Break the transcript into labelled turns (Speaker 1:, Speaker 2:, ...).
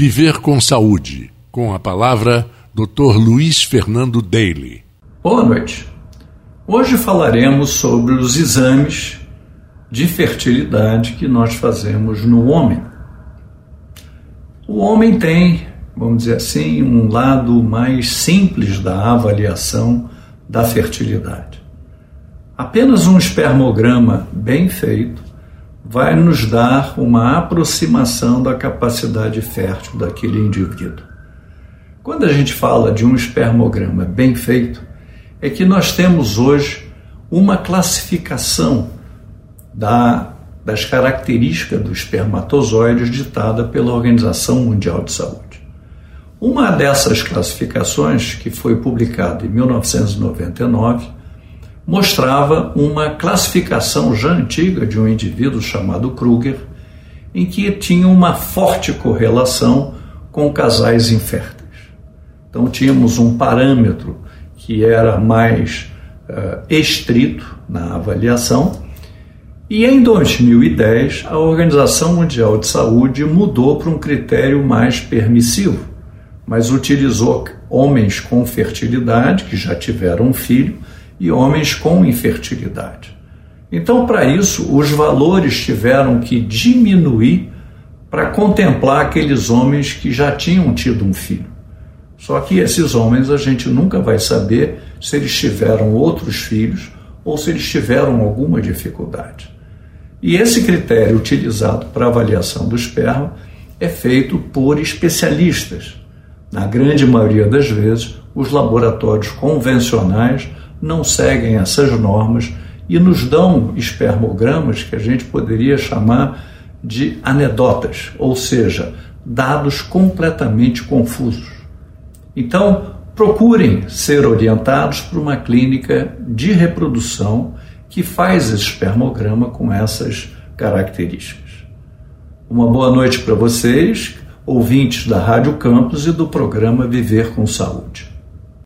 Speaker 1: Viver com Saúde, com a palavra Dr. Luiz Fernando Daly.
Speaker 2: Boa noite. Hoje falaremos sobre os exames de fertilidade que nós fazemos no homem. O homem tem, vamos dizer assim, um lado mais simples da avaliação da fertilidade. Apenas um espermograma bem feito vai nos dar uma aproximação da capacidade fértil daquele indivíduo. Quando a gente fala de um espermograma bem feito, é que nós temos hoje uma classificação da, das características dos espermatozoides ditada pela Organização Mundial de Saúde. Uma dessas classificações, que foi publicada em 1999, mostrava uma classificação já antiga de um indivíduo chamado Kruger, em que tinha uma forte correlação com casais inférteis. Então tínhamos um parâmetro que era mais uh, estrito na avaliação, e em 2010 a Organização Mundial de Saúde mudou para um critério mais permissivo, mas utilizou homens com fertilidade, que já tiveram um filho, e homens com infertilidade. Então, para isso, os valores tiveram que diminuir para contemplar aqueles homens que já tinham tido um filho. Só que esses homens a gente nunca vai saber se eles tiveram outros filhos ou se eles tiveram alguma dificuldade. E esse critério utilizado para avaliação do esperma é feito por especialistas. Na grande maioria das vezes, os laboratórios convencionais não seguem essas normas e nos dão espermogramas que a gente poderia chamar de anedotas, ou seja, dados completamente confusos. Então, procurem ser orientados por uma clínica de reprodução que faz esse espermograma com essas características. Uma boa noite para vocês, ouvintes da Rádio Campus e do programa Viver com Saúde.